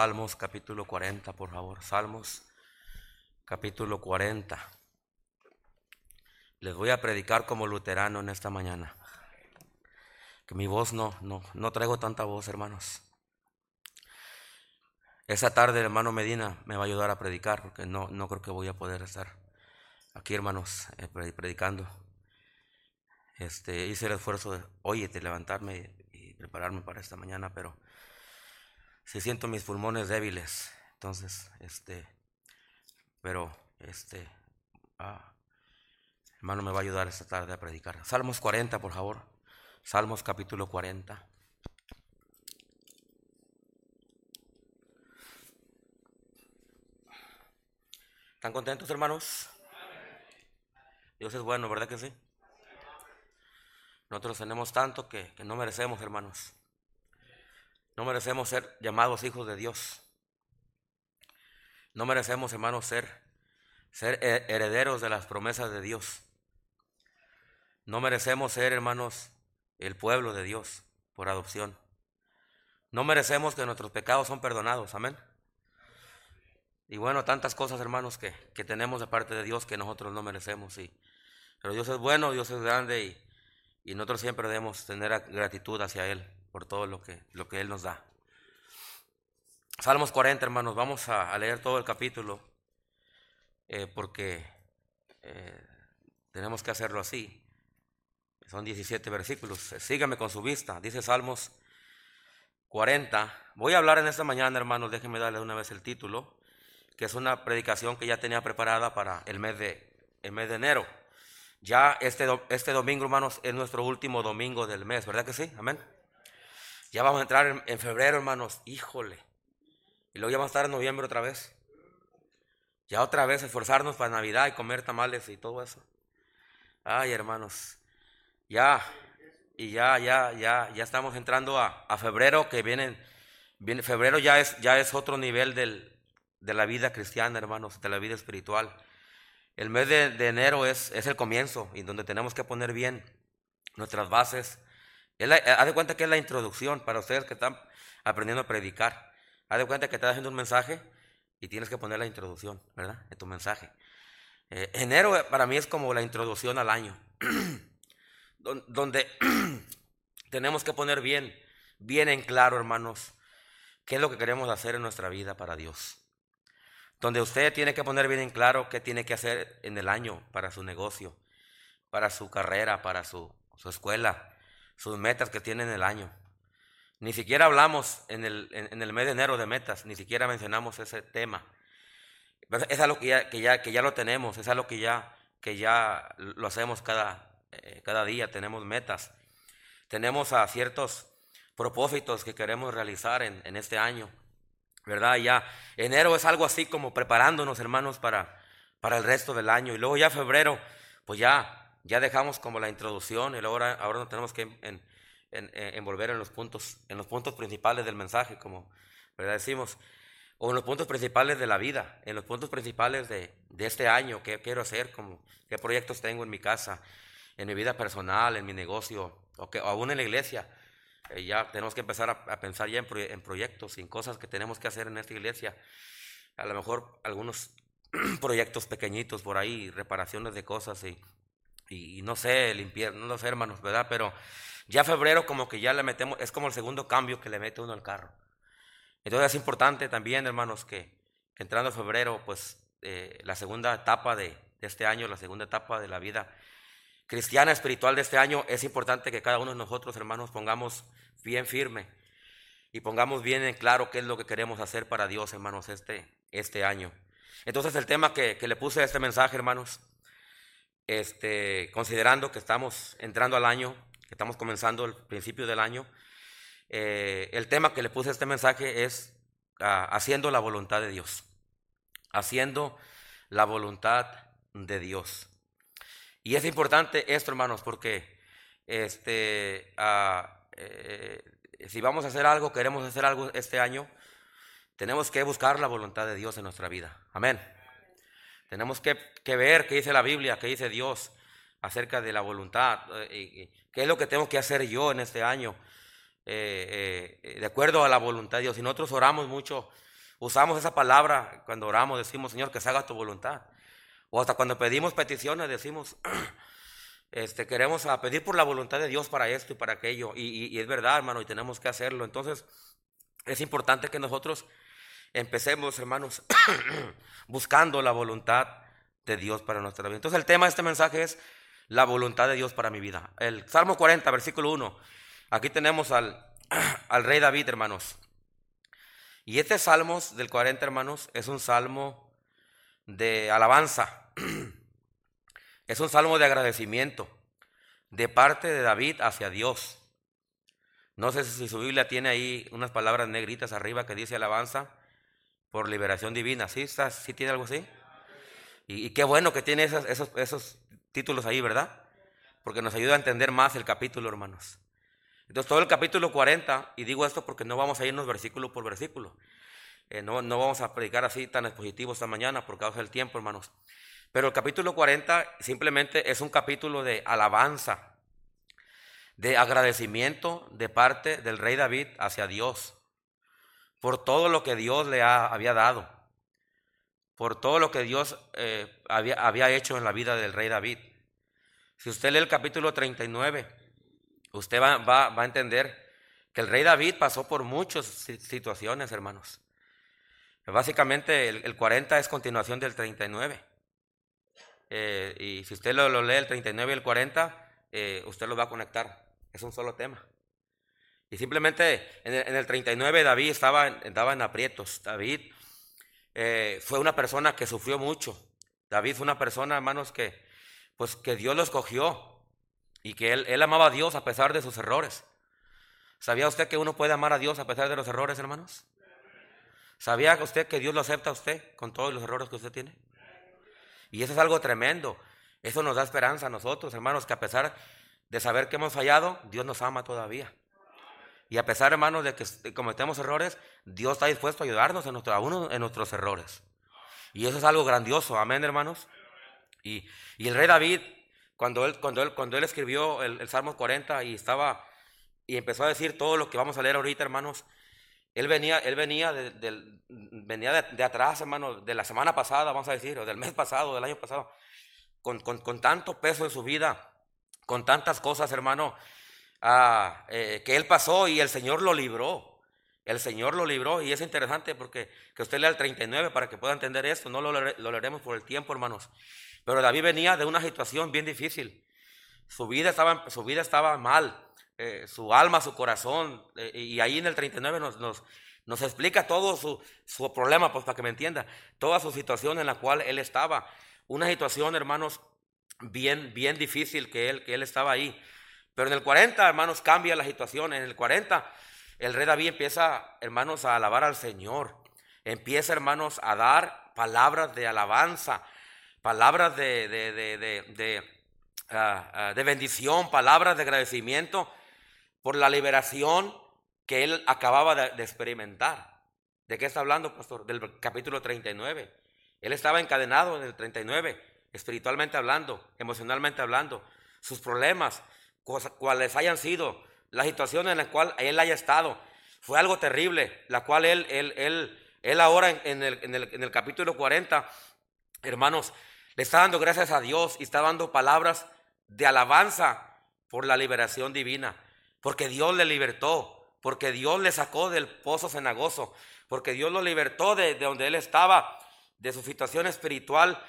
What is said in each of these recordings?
Salmos capítulo 40, por favor. Salmos capítulo 40. Les voy a predicar como luterano en esta mañana. Que mi voz no, no, no traigo tanta voz, hermanos. Esa tarde el hermano Medina me va a ayudar a predicar porque no, no creo que voy a poder estar aquí, hermanos, eh, predicando. Este, hice el esfuerzo de, de levantarme y prepararme para esta mañana, pero si siento mis pulmones débiles. Entonces, este, pero, este, ah, hermano me va a ayudar esta tarde a predicar. Salmos 40, por favor. Salmos capítulo 40. ¿Están contentos, hermanos? Dios es bueno, ¿verdad que sí? Nosotros tenemos tanto que, que no merecemos, hermanos. No merecemos ser llamados hijos de Dios. No merecemos, hermanos, ser, ser herederos de las promesas de Dios. No merecemos ser, hermanos, el pueblo de Dios por adopción. No merecemos que nuestros pecados son perdonados. Amén. Y bueno, tantas cosas, hermanos, que, tenemos de parte de Dios que nosotros no merecemos. Y, pero Dios es bueno, Dios es grande y nosotros siempre debemos tener gratitud hacia Él por todo lo que, lo que Él nos da. Salmos 40, hermanos, vamos a, leer todo el capítulo eh, porque eh, tenemos que hacerlo así. Son 17 versículos. Sígame con su vista. Dice Salmos 40. Voy a hablar en esta mañana, hermanos, déjenme darle una vez el título, que es una predicación que ya tenía preparada para el mes de, el mes de enero. Ya este, este domingo, hermanos, es nuestro último domingo del mes, ¿verdad que sí? Amén. Ya vamos a entrar en, febrero, hermanos. Híjole. Y luego ya vamos a estar en noviembre otra vez. Ya otra vez esforzarnos para Navidad y comer tamales y todo eso. Ay, hermanos. Ya, y ya, ya, ya, ya estamos entrando a, febrero, que viene, febrero ya es, ya es otro nivel del, de la vida cristiana, hermanos, de la vida espiritual. El mes de, de enero es, es el comienzo y donde tenemos que poner bien nuestras bases haz de cuenta que es la introducción para ustedes que están aprendiendo a predicar. Haz de cuenta que estás haciendo un mensaje y tienes que poner la introducción, ¿verdad? En tu mensaje. Eh, enero eh, para mí es como la introducción al año, donde tenemos que poner bien, bien en claro, hermanos, qué es lo que queremos hacer en nuestra vida para Dios. Donde usted tiene que poner bien en claro qué tiene que hacer en el año para su negocio, para su carrera, para su, su escuela, sus metas que tiene en el año. Ni siquiera hablamos en el, en, el mes de enero de metas, ni siquiera mencionamos ese tema. Es algo que ya, que ya, que ya lo tenemos, es algo que ya, que ya lo hacemos cada, eh, cada día, tenemos metas. Tenemos a ciertos propósitos que queremos realizar en, en este año, ¿verdad? Ya enero es algo así como preparándonos, hermanos, para, para el resto del año. Y luego ya febrero, pues ya ya dejamos como la introducción y ahora, ahora nos tenemos que en, eh, envolver en los puntos, en los puntos principales del mensaje, como ¿verdad? decimos, o en los puntos principales de la vida, en los puntos principales de, de este año, qué quiero hacer, como, qué proyectos tengo en mi casa, en mi vida personal, en mi negocio, o, que, aún en la iglesia. Eh, ya tenemos que empezar a, pensar ya en, en proyectos, en cosas que tenemos que hacer en esta iglesia. A lo mejor algunos proyectos pequeñitos por ahí, reparaciones de cosas y y, no sé, limpiar, no lo sé, hermanos, ¿verdad? Pero ya febrero como que ya le metemos, es como el segundo cambio que le mete uno al carro. Entonces es importante también, hermanos, que, entrando febrero, pues eh, la segunda etapa de, de, este año, la segunda etapa de la vida cristiana, espiritual de este año, es importante que cada uno de nosotros, hermanos, pongamos bien firme y pongamos bien en claro qué es lo que queremos hacer para Dios, hermanos, este, este año. Entonces el tema que, que le puse a este mensaje, hermanos, este, considerando que estamos entrando al año, que estamos comenzando el principio del año, eh, el tema que le puse a este mensaje es ah, haciendo la voluntad de Dios. Haciendo la voluntad de Dios. Y es importante esto, hermanos, porque este, ah, eh, si vamos a hacer algo, queremos hacer algo este año, tenemos que buscar la voluntad de Dios en nuestra vida. Amén. Tenemos que, ver qué dice la Biblia, qué dice Dios acerca de la voluntad, eh, qué es lo que tengo que hacer yo en este año, eh, eh, de acuerdo a la voluntad de Dios. Y nosotros oramos mucho usamos esa palabra cuando oramos, decimos, Señor, que se haga tu voluntad. O hasta cuando pedimos peticiones, decimos, este, queremos a pedir por la voluntad de Dios para esto y para aquello. Y, y es verdad, hermano, y tenemos que hacerlo. Entonces, es importante que nosotros empecemos, hermanos, buscando la voluntad de Dios para nuestra vida. Entonces, el tema de este mensaje es la voluntad de Dios para mi vida. El Salmo 40, versículo 1. Aquí tenemos al, al rey David, hermanos. Y este salmo del 40, hermanos, es un salmo de alabanza. Es un salmo de agradecimiento de parte de David hacia Dios. No sé si su Biblia tiene ahí unas palabras negritas arriba que dice alabanza por liberación divina. ¿Sí, está, ¿Sí tiene algo así? Y, qué bueno que tiene esos, esos, esos títulos ahí, ¿verdad? Porque nos ayuda a entender más el capítulo, hermanos. Entonces, todo el capítulo 40, y digo esto porque no vamos a irnos versículo por versículo. Eh, no, no, vamos a predicar así tan expositivo esta mañana por causa del tiempo, hermanos. Pero el capítulo 40 simplemente es un capítulo de alabanza, de agradecimiento de parte del rey David hacia Dios, por todo lo que Dios le había dado, por todo lo que Dios eh, había, había hecho en la vida del rey David. Si usted lee el capítulo 39, usted va, va, a entender que el rey David pasó por muchas situaciones, hermanos. Básicamente el, 40 es continuación del 39. Eh, y si usted lo, lee el 39 y el 40, eh, usted lo va a conectar. Es un solo tema. Y simplemente en el, 39 David estaba, estaba, en aprietos. David eh, fue una persona que sufrió mucho. David fue una persona, hermanos, que, pues, que Dios lo escogió y que él, él amaba a Dios a pesar de sus errores. ¿Sabía usted que uno puede amar a Dios a pesar de los errores, hermanos? ¿Sabía usted que Dios lo acepta a usted con todos los errores que usted tiene? Y eso es algo tremendo. Eso nos da esperanza a nosotros, hermanos, que a pesar de saber que hemos fallado, Dios nos ama todavía. Y a pesar, hermanos, de que cometemos errores, Dios está dispuesto a ayudarnos en, nuestro, en nuestros errores. Y eso es algo grandioso, amén, hermanos. Y, el rey David cuando él, cuando él, cuando él escribió el, Salmo 40 y estaba y empezó a decir todo lo que vamos a leer ahorita, hermanos, él venía, él venía, de, venía de, atrás, hermanos, de la semana pasada, vamos a decir, o del mes pasado, del año pasado, con, con, tanto peso en su vida, con tantas cosas, hermano, ah, eh, que él pasó y el Señor lo libró. El Señor lo libró y es interesante porque que usted lea el 39 para que pueda entender esto, no lo, lo leeremos por el tiempo, hermanos. Pero David venía de una situación bien difícil. Su vida estaba, su vida estaba mal, eh, su alma, su corazón. Eh, y ahí en el 39 nos, nos, nos explica todo su, su, problema, pues para que me entienda, toda su situación en la cual él estaba. Una situación, hermanos, bien, bien difícil que él, que él estaba ahí. Pero en el 40, hermanos, cambia la situación. En el 40, el rey David empieza, hermanos, a alabar al Señor. Empieza, hermanos, a dar palabras de alabanza palabras de, de, ah, ah, de, bendición, palabras de agradecimiento por la liberación que él acababa de, experimentar. ¿De qué está hablando, pastor? Del capítulo 39. Él estaba encadenado en el 39, espiritualmente hablando, emocionalmente hablando. Sus problemas, cuales hayan sido, la situación en la cual él haya estado, fue algo terrible, la cual él, él, él, él ahora en, el, en, el, en el capítulo 40, hermanos, le está dando gracias a Dios y está dando palabras de alabanza por la liberación divina, porque Dios le libertó, porque Dios le sacó del pozo cenagoso, porque Dios lo libertó de, donde él estaba, de su situación espiritual,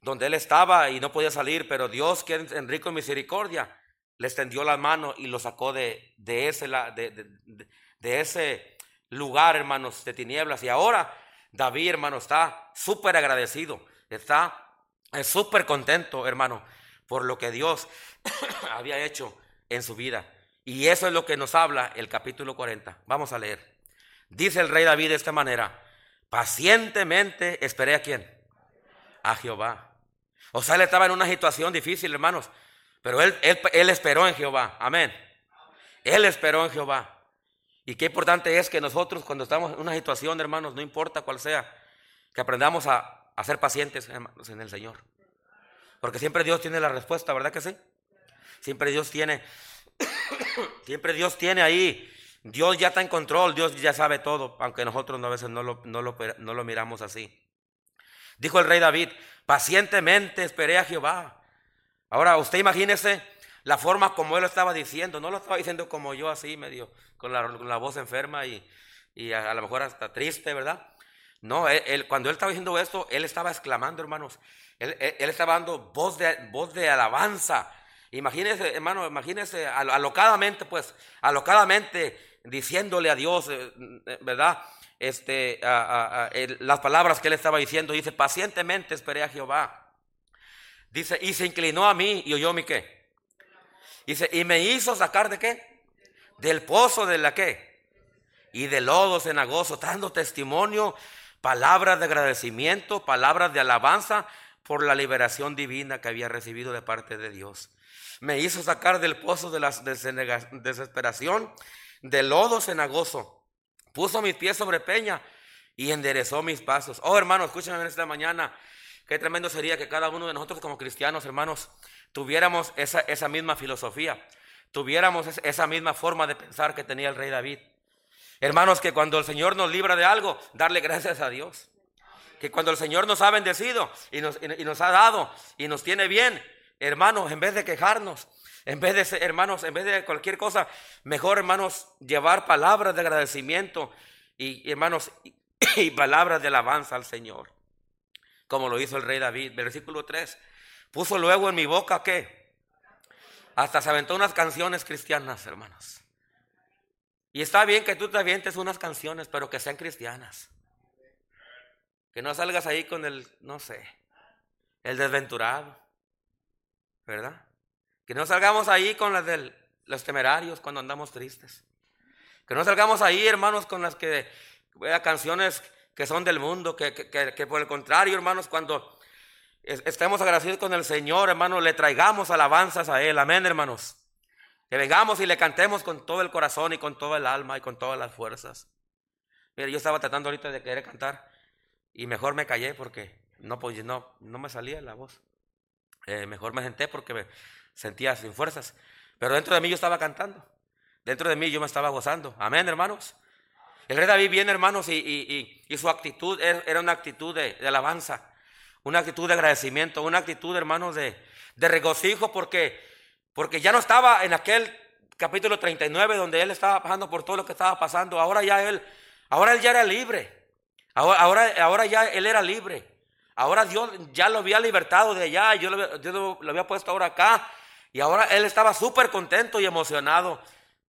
donde él estaba y no podía salir, pero Dios, que es en rico en misericordia, le extendió la mano y lo sacó de, ese, de, ese lugar, hermanos, de tinieblas. Y ahora David, hermano, está súper agradecido, está es súper contento, hermano, por lo que Dios había hecho en su vida. Y eso es lo que nos habla el capítulo 40. Vamos a leer. Dice el rey David de esta manera, pacientemente esperé a quién? A Jehová. O sea, él estaba en una situación difícil, hermanos, pero él, él, él esperó en Jehová. Amén. Él esperó en Jehová. Y qué importante es que nosotros cuando estamos en una situación, hermanos, no importa cuál sea, que aprendamos a ser pacientes, en el Señor. Porque siempre Dios tiene la respuesta, ¿verdad que sí? Siempre Dios tiene, siempre Dios tiene ahí Dios ya está en control, Dios ya sabe todo, aunque nosotros a veces no lo, no lo miramos así. Dijo el rey David, pacientemente esperé a Jehová. Ahora, usted imagínese la forma como él lo estaba diciendo, no lo estaba diciendo como yo así, medio, con la, voz enferma y, y a, lo mejor hasta triste, ¿verdad? No, él, cuando él estaba diciendo esto, él estaba exclamando, hermanos. Él, él, estaba dando voz de, voz de alabanza. Imagínese, hermano, imagínese alocadamente, pues, alocadamente diciéndole a Dios, eh, eh, ¿verdad? Este, las palabras que él estaba diciendo. Dice, pacientemente esperé a Jehová. Dice, y se inclinó a mí y oyó mi qué. Dice, y me hizo sacar de qué? Del pozo de la qué? Y de lodo cenagoso, dando testimonio, palabras de agradecimiento, palabras de alabanza por la liberación divina que había recibido de parte de Dios. Me hizo sacar del pozo de la desesperación, del lodo cenagoso. Puso mis pies sobre peña y enderezó mis pasos. Oh, hermano, escúchenme en esta mañana. Qué tremendo sería que cada uno de nosotros como cristianos, hermanos, tuviéramos esa, misma filosofía, tuviéramos esa misma forma de pensar que tenía el rey David. Hermanos, que cuando el Señor nos libra de algo, darle gracias a Dios. Que cuando el Señor nos ha bendecido y nos, y nos ha dado y nos tiene bien, hermanos, en vez de quejarnos, en vez de ser, hermanos, en vez de cualquier cosa, mejor, hermanos, llevar palabras de agradecimiento y, hermanos, y, y palabras de alabanza al Señor. Como lo hizo el rey David. Versículo 3. Puso luego en mi boca qué? Hasta se aventó unas canciones cristianas, hermanos. Y está bien que tú te avientes unas canciones, pero que sean cristianas. Que no salgas ahí con el, no sé, el desventurado. ¿Verdad? Que no salgamos ahí con las de los temerarios cuando andamos tristes. Que no salgamos ahí, hermanos, con las que, canciones que son del mundo, que, que, que por el contrario, hermanos, cuando estemos agradecidos con el Señor, hermanos, le traigamos alabanzas a Él. Amén, hermanos. Que vengamos y le cantemos con todo el corazón y con todo el alma y con todas las fuerzas. Mire, yo estaba tratando ahorita de querer cantar y mejor me callé porque no, pues, no, no me salía la voz. Eh, mejor me senté porque me sentía sin fuerzas. Pero dentro de mí yo estaba cantando. Dentro de mí yo me estaba gozando. Amén, hermanos. El rey David viene, hermanos, y, su actitud era una actitud de alabanza una actitud de agradecimiento, una actitud, hermanos, de, de regocijo, porque, porque ya no estaba en aquel capítulo 39 donde él estaba pasando por todo lo que estaba pasando. Ahora ya él, ahora él ya era libre. Ahora, ahora, ahora ya él era libre. Ahora Dios ya lo había libertado de allá, yo lo, Dios lo había puesto ahora acá. Y ahora él estaba súper contento y emocionado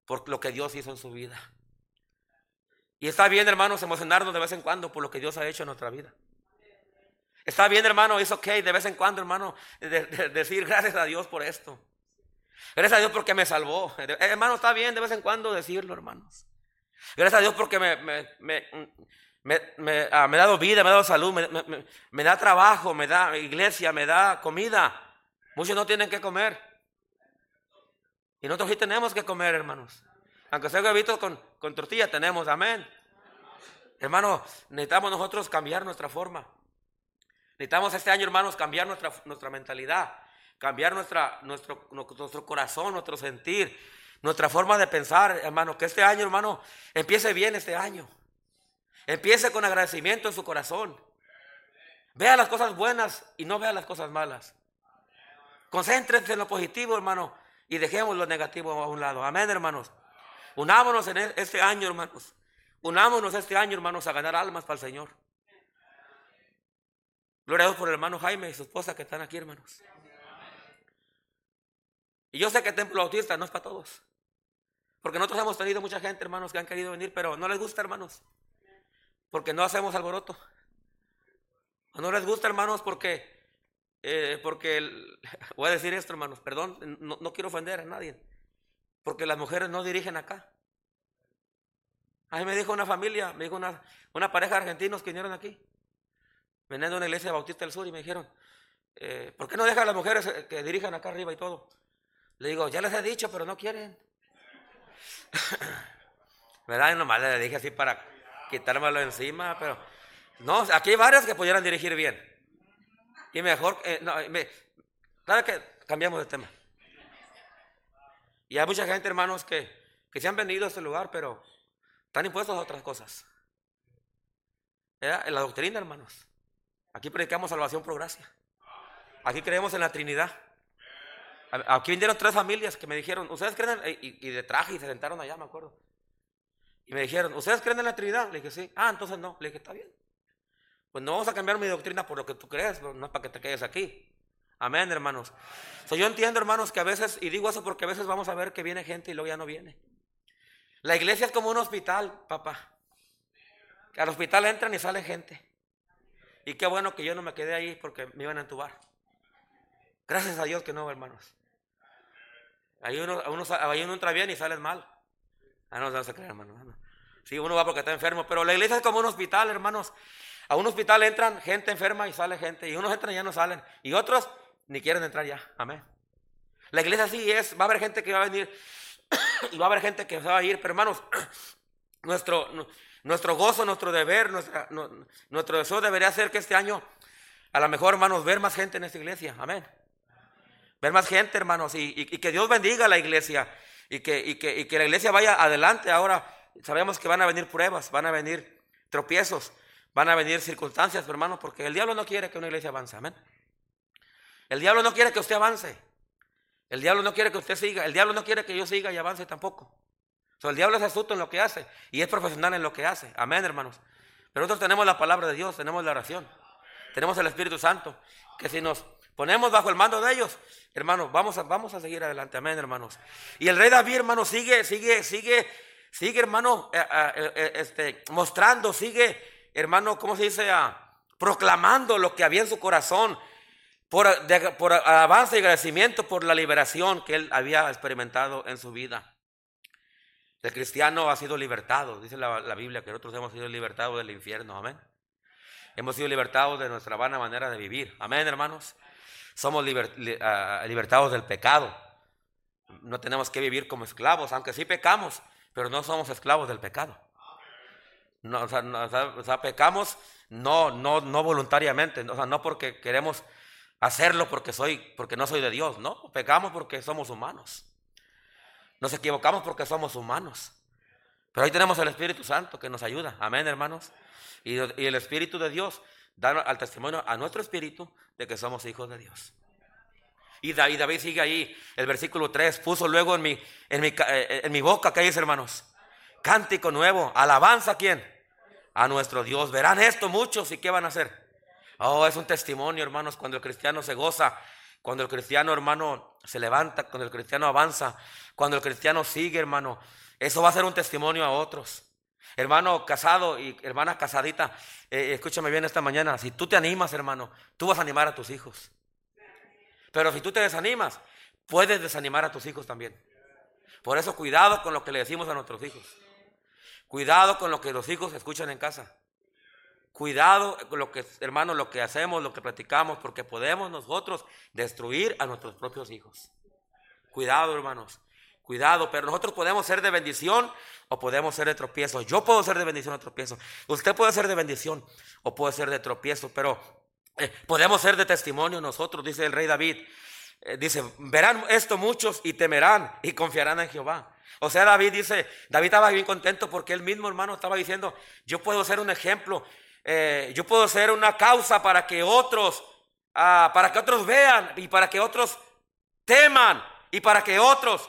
por lo que Dios hizo en su vida. Y está bien, hermanos, emocionarnos de vez en cuando por lo que Dios ha hecho en nuestra vida. Está bien, hermano, es ok de vez en cuando, hermano, decir gracias a Dios por esto. Gracias a Dios porque me salvó. Eh, hermano, está bien de vez en cuando decirlo, hermanos. Gracias a Dios porque me, me, ah, me, ha dado vida, me ha dado salud, me, da trabajo, me da iglesia, me da comida. Muchos no tienen que comer. Y nosotros sí tenemos que comer, hermanos. Aunque sea huevitos con, con tortilla, tenemos, amén. Hermano, necesitamos nosotros cambiar nuestra forma. Necesitamos este año, hermanos, cambiar nuestra, nuestra mentalidad, cambiar nuestra, nuestro, nuestro corazón, nuestro sentir, nuestra forma de pensar, hermano. Que este año, hermano, empiece bien este año. Empiece con agradecimiento en su corazón. Vea las cosas buenas y no vea las cosas malas. Concéntrense en lo positivo, hermano, y dejemos lo negativo a un lado. Amén, hermanos. Unámonos en e-, este año, hermanos. Unámonos este año, hermanos, a ganar almas para el Señor. Gloria a Dios por el hermano Jaime y su esposa que están aquí, hermanos. Y yo sé que el templo autista no es para todos. Porque nosotros hemos tenido mucha gente, hermanos, que han querido venir, pero no les gusta, hermanos. Porque no hacemos alboroto. No les gusta, hermanos, porque, eh, porque, voy a decir esto, hermanos, perdón, no, quiero ofender a nadie. Porque las mujeres no dirigen acá. A mí me dijo una familia, me dijo una, una pareja de argentinos que vinieron aquí. Venían de una iglesia bautista del sur y me dijeron, eh, ¿por qué no dejan a las mujeres eh, que dirijan acá arriba y todo? Le digo, ya les he dicho, pero no quieren. ¿Verdad? Y nomás le dije así para quitármelo encima, pero no, aquí hay varias que pudieran dirigir bien. Y mejor, eh, no, claro que cambiamos de tema. Y hay mucha gente, hermanos, que, que se han venido a este lugar, pero están impuestos a otras cosas. En la doctrina, hermanos. Aquí predicamos salvación por gracia. Aquí creemos en la Trinidad. Aquí vinieron tres familias que me dijeron, ¿ustedes creen? En, y, de traje y se sentaron allá, me acuerdo. Y me dijeron, ¿ustedes creen en la Trinidad? Le dije, sí. Ah, entonces no. Le dije, está bien. Pues no vamos a cambiar mi doctrina por lo que tú crees, no es para que te quedes aquí. Amén, hermanos. yo entiendo, hermanos, que a veces, y digo eso porque a veces vamos a ver que viene gente y luego ya no viene. La iglesia es como un hospital, papá. Al hospital entran y sale gente. Y qué bueno que yo no me quedé ahí porque me iban a entubar. Gracias a Dios que no, hermanos. Ahí uno, uno, uno entra bien y sale mal. Ah, no, no se creer, hermano. Sí, uno va porque está enfermo, pero la iglesia es como un hospital, hermanos. A un hospital entran gente enferma y sale gente. Y unos entran y ya no salen. Y otros ni quieren entrar ya. Amén. La iglesia sí es. Va a haber gente que va a venir y va a haber gente que se va a ir. Pero hermanos, nuestro, nuestro gozo, nuestro deber, nuestra, nuestro deseo debería ser que este año, a lo mejor, hermanos, ver más gente en esta iglesia. Amén. Ver más gente, hermanos. Y, que Dios bendiga a la iglesia. Y que, y que, y que la iglesia vaya adelante. Ahora sabemos que van a venir pruebas, van a venir tropiezos. Van a venir circunstancias, hermanos, porque el diablo no quiere que una iglesia avance. Amén. El diablo no quiere que usted avance. El diablo no quiere que usted siga. El diablo no quiere que yo siga y avance tampoco. el diablo es astuto en lo que hace y es profesional en lo que hace. Amén, hermanos. Pero nosotros tenemos la palabra de Dios, tenemos la oración, tenemos el Espíritu Santo, que si nos ponemos bajo el mando de ellos, hermanos, vamos a, vamos a seguir adelante. Amén, hermanos. Y el rey David, hermano, sigue, sigue, sigue, sigue, hermano, eh, eh, eh, este, mostrando, sigue hermano, ¿cómo se dice? Ah, proclamando lo que había en su corazón por, por avance y agradecimiento por la liberación que él había experimentado en su vida. El cristiano ha sido libertado, dice la, Biblia que nosotros hemos sido libertados del infierno, amén. Hemos sido libertados de nuestra vana manera de vivir, amén, hermanos. Somos ah, libertados del pecado. No tenemos que vivir como esclavos, aunque sí pecamos, pero no somos esclavos del pecado. No, o, sea, pecamos no, no, no voluntariamente, o sea, no porque queremos hacerlo porque, soy, porque no soy de Dios, no, pecamos porque somos humanos. Nos equivocamos porque somos humanos. Pero ahí tenemos el Espíritu Santo que nos ayuda, amén hermanos. Y, el Espíritu de Dios da al testimonio a nuestro espíritu de que somos hijos de Dios. Y David, David sigue ahí, el versículo 3, puso luego en mi, mi, eh, en mi boca, ¿qué dice hermanos? Cántico nuevo. Alabanza a quién? A nuestro Dios. Verán esto muchos y ¿qué van a hacer? Oh, es un testimonio, hermanos, cuando el cristiano se goza, cuando el cristiano, hermano, se levanta, cuando el cristiano avanza, cuando el cristiano sigue, hermano. Eso va a ser un testimonio a otros. Hermano casado y hermana casadita, eh, escúchame bien esta mañana. Si tú te animas, hermano, tú vas a animar a tus hijos. Pero si tú te desanimas, puedes desanimar a tus hijos también. Por eso cuidado con lo que le decimos a nuestros hijos. Cuidado con lo que los hijos escuchan en casa. Cuidado lo que, lo que hacemos, lo que platicamos, porque podemos nosotros destruir a nuestros propios hijos. Cuidado, hermanos. Cuidado, pero nosotros podemos ser de bendición o podemos ser de tropiezo. Yo puedo ser de bendición o tropiezo. Usted puede ser de bendición o puede ser de tropiezo, pero eh, podemos ser de testimonio nosotros, dice el rey David. Eh, dice, verán esto muchos y temerán y confiarán en Jehová. O sea, David dice, David estaba bien contento porque él mismo, hermano, estaba diciendo, yo puedo ser un ejemplo, eh, yo puedo ser una causa para que otros, ah, para que otros vean y para que otros teman y para que otros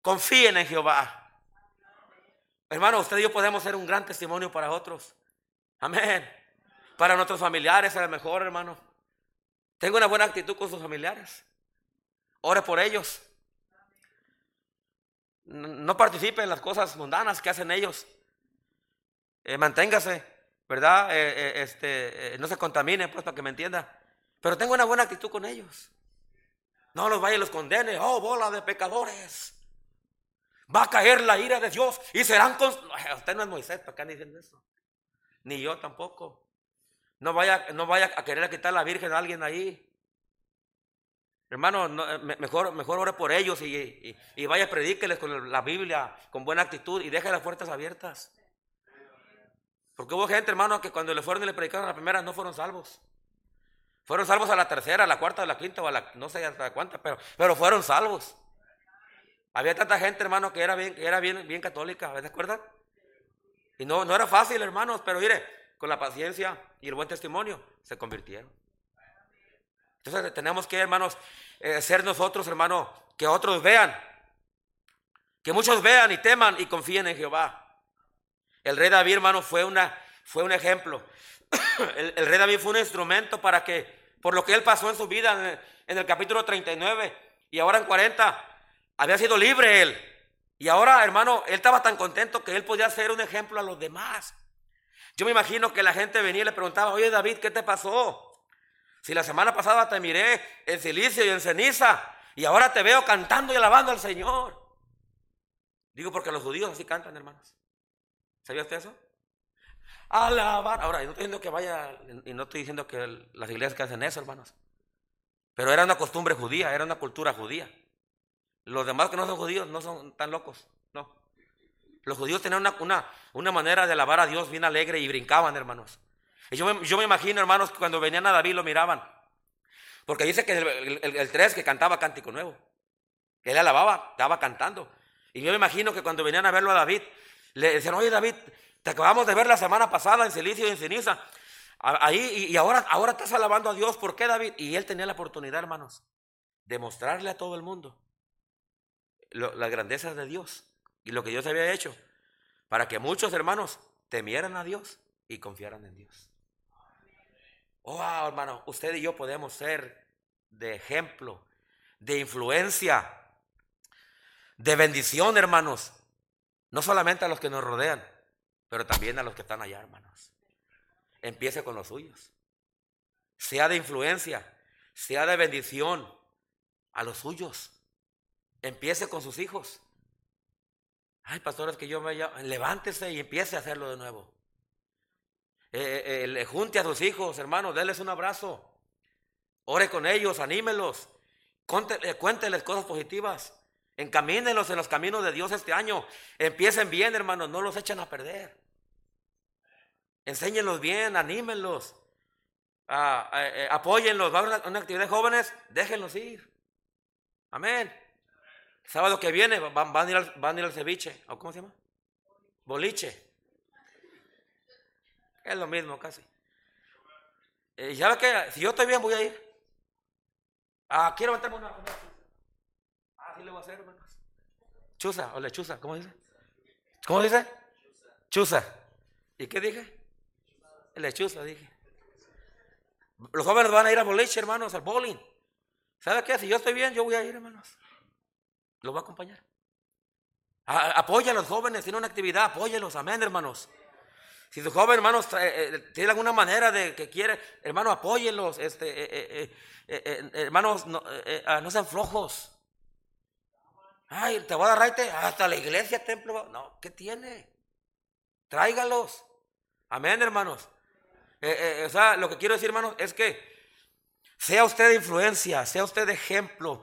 confíen en Jehová. Hermano, usted y yo podemos ser un gran testimonio para otros. Amén. Para nuestros familiares, a lo mejor, hermano. Tengo una buena actitud con sus familiares. Ore por ellos. No participe en las cosas mundanas que hacen ellos. Eh, manténgase, ¿verdad? Eh, eh, este, no se contamine, pues, para que me entienda. Pero tenga una buena actitud con ellos. No los vaya y los condene. Oh, bola de pecadores. Va a caer la ira de Dios y serán. Usted no es Moisés, ¿para qué diciendo eso? Ni yo tampoco. No vaya, no vaya a querer quitar la Virgen a alguien ahí. Hermano, eh, mejor, mejor ore por ellos y, vaya, predíqueles con la Biblia, con buena actitud y deje las puertas abiertas. Porque hubo gente, hermano, que cuando le fueron y le predicaron a la primera no fueron salvos. Fueron salvos a la tercera, a la cuarta, a la quinta o a la no sé hasta cuánta, pero, pero fueron salvos. Había tanta gente, hermano, que era bien, que era bien, bien católica, ¿de acuerdo? Y no, no era fácil, hermanos, pero mire, con la paciencia y el buen testimonio se convirtieron. Entonces tenemos que, hermanos, eh, ser nosotros, hermano, que otros vean, que muchos vean y teman y confíen en Jehová. El rey David, hermano, fue, una, fue un ejemplo. el, rey David fue un instrumento para que, por lo que él pasó en su vida en el, en el capítulo 39 y ahora en 40, había sido libre él. Y ahora, hermano, él estaba tan contento que él podía ser un ejemplo a los demás. Yo me imagino que la gente venía y le preguntaba, oye David, ¿qué te pasó? Si la semana pasada te miré en silicio y en ceniza y ahora te veo cantando y alabando al Señor. Digo porque los judíos así cantan, hermanos. ¿Sabía usted eso? Alabar. Ahora, yo no estoy diciendo que vaya, y no estoy diciendo que las iglesias que hacen eso, hermanos. Pero era una costumbre judía, era una cultura judía. Los demás que no son judíos no son tan locos, no. Los judíos tenían una, una, manera de alabar a Dios bien alegre y brincaban, hermanos. Y yo me, yo me imagino, hermanos, que cuando venían a David lo miraban. Porque dice que el, 3 que cantaba cántico nuevo. Él alababa, estaba cantando. Y yo me imagino que cuando venían a verlo a David, le decían, oye David, te acabamos de ver la semana pasada en Cilicio y en Ceniza. Ahí, y ahora, ahora estás alabando a Dios. ¿Por qué, David? Y él tenía la oportunidad, hermanos, de mostrarle a todo el mundo las grandezas de Dios y lo que Dios había hecho para que muchos hermanos temieran a Dios y confiaran en Dios. Oh, hermano, usted y yo podemos ser de ejemplo, de influencia, de bendición, hermanos. No solamente a los que nos rodean, pero también a los que están allá, hermanos. Empiece con los suyos. Sea de influencia, sea de bendición a los suyos. Empiece con sus hijos. Ay, pastores, que yo me levántese y empiece a hacerlo de nuevo. Eh, eh, eh junte a sus hijos, hermanos, déles un abrazo. Ore con ellos, anímelos. Cuénteles cosas positivas. Encamínenlos en los caminos de Dios este año. Empiecen bien, hermanos, no los echen a perder. Enséñenlos bien, anímenlos. Ah, apóyenlos. Va a una, actividad de jóvenes, déjenlos ir. Amén. Sábado que viene van, a, ir al, van a ir al ceviche. ¿O cómo se llama? Boliche. Es lo mismo casi. Eh, ¿Y sabe qué? Si yo estoy bien, voy a ir. Ah, quiero meterme una. Voy hacer, hermanos. Chusa o lechuza, ¿cómo dice? ¿Cómo dice? Chusa. ¿Y qué dije? Lechuza, dije. Los jóvenes van a ir a boliche, hermanos, al bowling. ¿Sabe qué? Si yo estoy bien, yo voy a ir, hermanos. Lo va a acompañar. Apoya a los jóvenes, tiene una actividad, apóyelos, amén, hermanos. Si su joven, hermanos, eh, tiene alguna manera de que quiere, hermano, apóyelos, este, eh, eh, hermanos, no, ah, no, sean flojos. Ay, te voy a dar raite hasta la iglesia, templo. No, ¿qué tiene? Tráigalos. Amén, hermanos. o sea, lo que quiero decir, hermanos, es que sea usted de influencia, sea usted de ejemplo,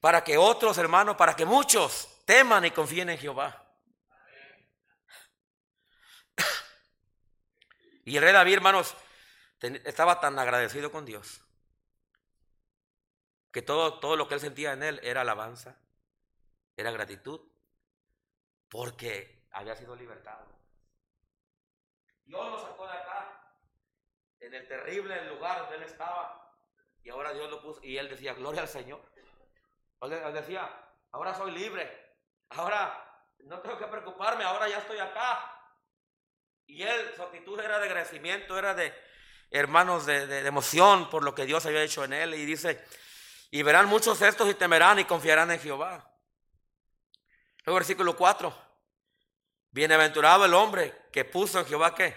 para que otros hermanos, para que muchos teman y confíen en Jehová. Y el rey David, hermanos, estaba tan agradecido con Dios que todo, todo lo que él sentía en él era alabanza, era gratitud, porque había sido libertado. Dios lo sacó de acá, en el terrible lugar donde él estaba, y ahora Dios lo puso, y él decía, gloria al Señor. Él decía, ahora soy libre, ahora no tengo que preocuparme, ahora ya estoy acá. Y él, su actitud era de agradecimiento, era de hermanos de, emoción por lo que Dios había hecho en él. Y dice, y verán muchos estos y temerán y confiarán en Jehová. El versículo 4. Bienaventurado el hombre que puso en Jehová qué.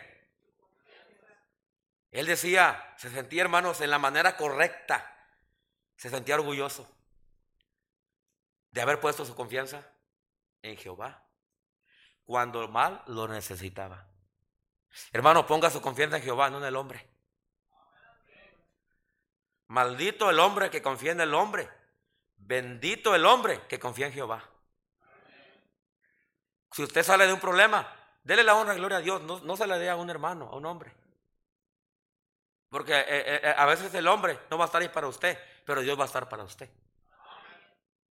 Él decía, se sentía hermanos en la manera correcta, se sentía orgulloso de haber puesto su confianza en Jehová cuando mal lo necesitaba. Hermano, ponga su confianza en Jehová, no en el hombre. Maldito el hombre que confía en el hombre. Bendito el hombre que confía en Jehová. Si usted sale de un problema, dele la honra y gloria a Dios. No, se le dé a un hermano, a un hombre. Porque eh, eh, eh, a veces el hombre no va a estar ahí para usted, pero Dios va a estar para usted.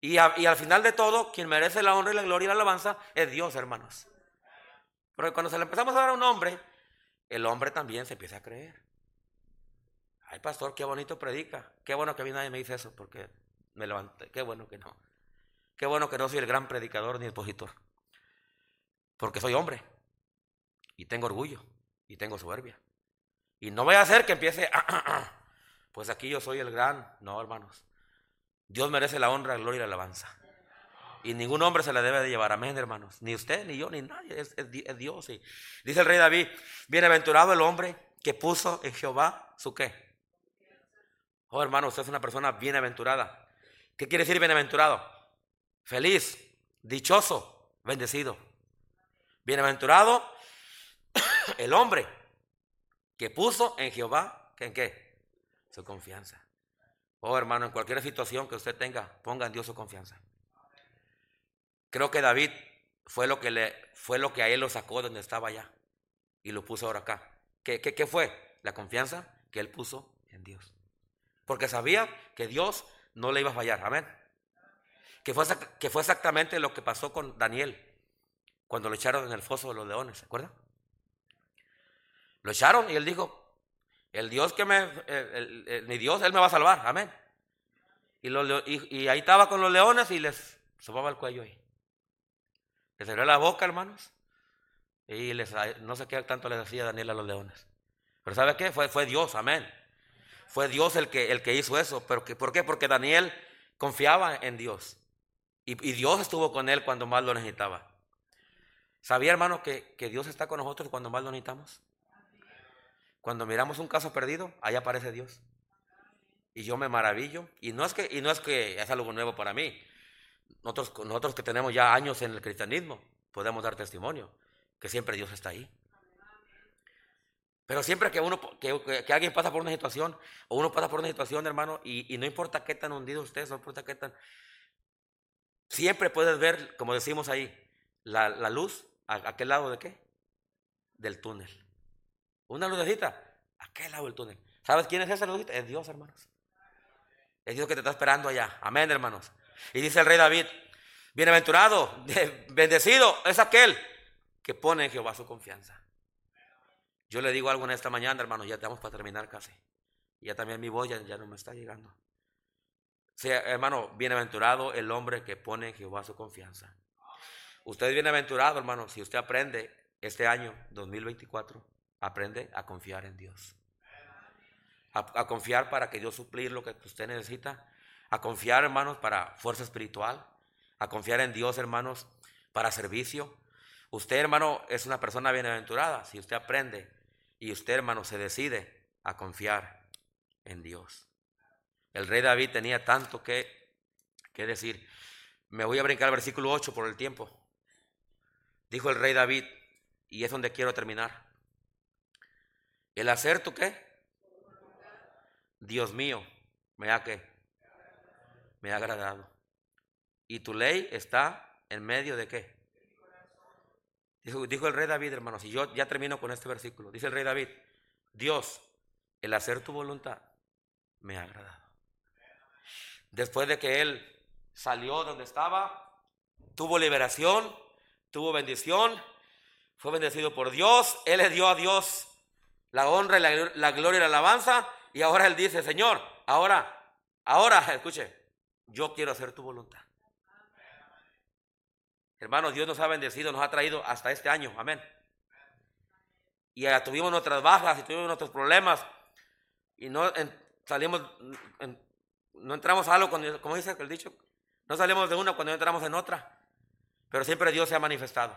Y, al final de todo, quien merece la honra y la gloria y la alabanza es Dios, hermanos. Porque cuando se le empezamos a dar a un hombre, el hombre también se empieza a creer. Ay, pastor, qué bonito predica. Qué bueno que a mí nadie me dice eso, porque me levanté. Qué bueno que no. Qué bueno que no soy el gran predicador ni expositor. Porque soy hombre. Y tengo orgullo. Y tengo soberbia. Y no voy a hacer que empiece, pues aquí yo soy el gran. No, hermanos. Dios merece la honra, la gloria y la alabanza. Y ningún hombre se la debe de llevar. Amén, hermanos. Ni usted, ni yo, ni nadie. Es, Dios. Dice el rey David, bienaventurado el hombre que puso en Jehová su qué. Oh, hermano, usted es una persona bienaventurada. ¿Qué quiere decir bienaventurado? Feliz, dichoso, bendecido. Bienaventurado el hombre que puso en Jehová, ¿en qué? Su confianza. Oh, hermano, en cualquier situación que usted tenga, ponga en Dios su confianza. Creo que David fue lo que, le, fue lo que a él lo sacó donde estaba allá y lo puso ahora acá. ¿Qué, fue? La confianza que él puso en Dios. Porque sabía que Dios no le iba a fallar. Amén. Que fue exactamente lo que pasó con Daniel cuando lo echaron en el foso de los leones. ¿Se acuerdan? Lo echaron y él dijo, el Dios que me, mi Dios, Él me va a salvar, amén. Y, ahí estaba con los leones y les sobaba el cuello ahí. Les abrió la boca, hermanos. Y les, no sé qué tanto les decía Daniel a los leones. Pero ¿sabe qué? Fue, Dios, amén. Fue Dios el que, el que hizo eso. ¿Pero ¿Por qué? Porque Daniel confiaba en Dios. Y Dios estuvo con él cuando más lo necesitaba. ¿Sabía, hermano, que, que Dios está con nosotros cuando más lo necesitamos? Cuando miramos un caso perdido, ahí aparece Dios. Y yo me maravillo. Y no es que, y no es, que es algo nuevo para mí. Nosotros, nosotros que tenemos ya años en el cristianismo, podemos dar testimonio que siempre Dios está ahí. Pero siempre que uno, que, alguien pasa por una situación, o uno pasa por una situación, hermano, y, no importa qué tan hundido usted, no importa qué tan. Siempre puedes ver, como decimos ahí, la, luz, ¿a, ¿a qué lado de qué? Del túnel. Una lucecita. ¿A qué lado del túnel? ¿Sabes quién es esa lucecita? Es Dios, hermanos. Es Dios que te está esperando allá. Amén, hermanos. Y dice el rey David, bienaventurado, bendecido es aquel que pone en Jehová su confianza. Yo le digo algo en esta mañana, hermanos, ya estamos para terminar casi. Ya también mi voz ya, no me está llegando. Sí, hermano, bienaventurado el hombre que pone en Jehová su confianza. Usted es bienaventurado, hermano, si usted aprende este año 2024 Aprende a confiar en Dios. A, confiar para que Dios suplir lo que usted necesita. A confiar, hermanos, para fuerza espiritual. A confiar en Dios, hermanos, para servicio. Usted, hermano, es una persona bienaventurada si usted aprende y usted, hermano, se decide a confiar en Dios. El rey David tenía tanto que, que decir. Me voy a brincar al versículo 8 por el tiempo. Dijo el rey David, y es donde quiero terminar. El hacer tu qué? Dios mío, me ha que me ha agradado. Y tu ley está en medio de qué? Dijo, dijo, el rey David, hermanos, y yo ya termino con este versículo. Dice el rey David, Dios, el hacer tu voluntad me ha agradado. Después de que él salió donde estaba, tuvo liberación, tuvo bendición, fue bendecido por Dios, él le dio a Dios la honra y la, gloria y la alabanza. Y ahora Él dice, Señor, ahora, ahora, escuche, yo quiero hacer tu voluntad. Hermanos, Dios nos ha bendecido, nos ha traído hasta este año. Amén. Y tuvimos nuestras bajas y tuvimos nuestros problemas. Y no salimos, no entramos a algo, cuando, como dice el dicho, no salimos de una cuando entramos en otra. Pero siempre Dios se ha manifestado.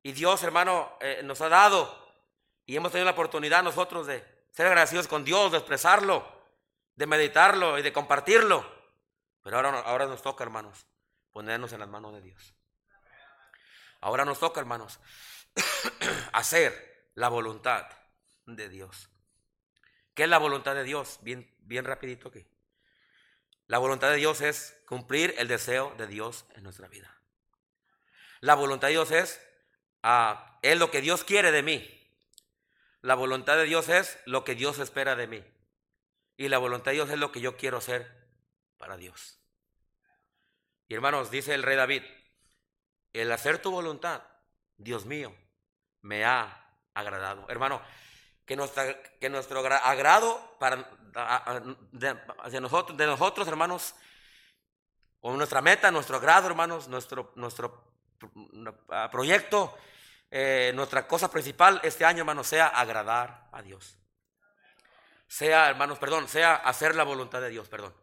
Y Dios, hermano, eh, nos ha dado y hemos tenido la oportunidad nosotros de ser agradecidos con Dios, de expresarlo, de meditarlo y de compartirlo. Pero ahora, ahora nos toca, hermanos, ponernos en las manos de Dios. Ahora nos toca, hermanos, hacer la voluntad de Dios. ¿Qué es la voluntad de Dios? Bien, bien rapidito aquí. La voluntad de Dios es cumplir el deseo de Dios en nuestra vida. La voluntad de Dios es, ah, es lo que Dios quiere de mí. La voluntad de Dios es lo que Dios espera de mí. Y la voluntad de Dios es lo que yo quiero hacer para Dios. Y hermanos, dice el rey David, el hacer tu voluntad, Dios mío, me ha agradado. Hermano, que, que nuestro agrado para, de, nosotros, de nosotros, hermanos, o nuestra meta, nuestro agrado, hermanos, nuestro, nuestro proyecto, eh, nuestra cosa principal este año, hermanos, sea agradar a Dios. Sea, hermanos, perdón, sea hacer la voluntad de Dios, perdón.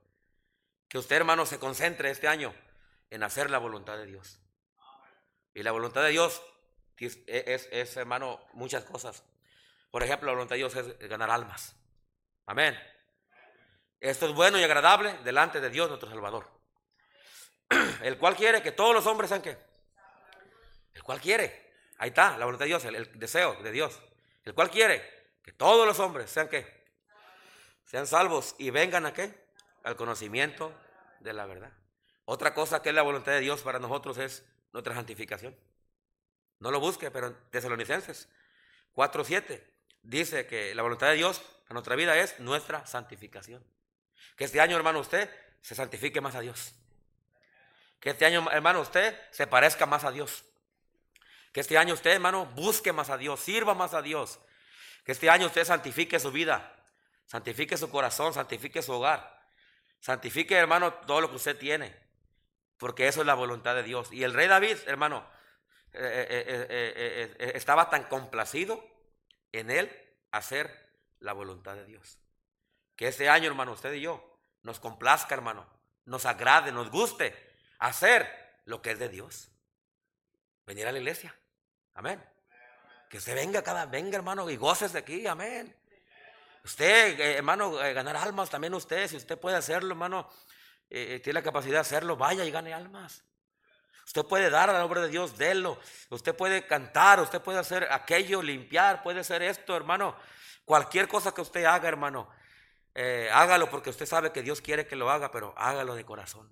Que usted, hermano, se concentre este año en hacer la voluntad de Dios. Y la voluntad de Dios es, es, hermano, muchas cosas. Por ejemplo, la voluntad de Dios es ganar almas. Amén. Esto es bueno y agradable delante de Dios nuestro Salvador. El cual quiere que todos los hombres sean qué. El cual quiere. Ahí está, la voluntad de Dios, el, deseo de Dios. El cual quiere que todos los hombres sean qué. Sean salvos y vengan a qué. Al conocimiento de la verdad. Otra cosa que es la voluntad de Dios para nosotros es nuestra santificación. No lo busque, pero en Tesalonicenses 4.7 dice que la voluntad de Dios para nuestra vida es nuestra santificación. Que este año, hermano, usted se santifique más a Dios. Que este año, hermano, usted se parezca más a Dios. Que este año usted, hermano, busque más a Dios, sirva más a Dios. Que este año usted santifique su vida, santifique su corazón, santifique su hogar. Santifique, hermano, todo lo que usted tiene. Porque eso es la voluntad de Dios. Y el rey David, hermano, eh, eh, eh, estaba tan complacido en él hacer la voluntad de Dios. Que este año, hermano, usted y yo, nos complazca, hermano, nos agrade, nos guste hacer lo que es de Dios. Venir a la iglesia. Amén. Que se venga cada, venga, hermano, y goces de aquí. Amén. Usted, hermano, ganar almas también usted, si usted puede hacerlo, hermano, eh, eh, tiene la capacidad de hacerlo, vaya y gane almas. Usted puede dar a la obra de Dios, délo. Usted puede cantar, usted puede hacer aquello, limpiar, puede hacer esto, hermano. Cualquier cosa que usted haga, hermano, eh, hágalo porque usted sabe que Dios quiere que lo haga, pero hágalo de corazón.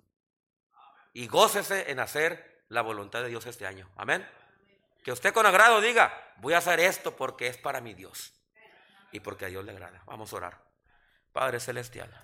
Y gócese en hacer la voluntad de Dios este año. Amén. Que usted con agrado diga, voy a hacer esto porque es para mi Dios y porque a Dios le agrada. Vamos a orar. Padre Celestial.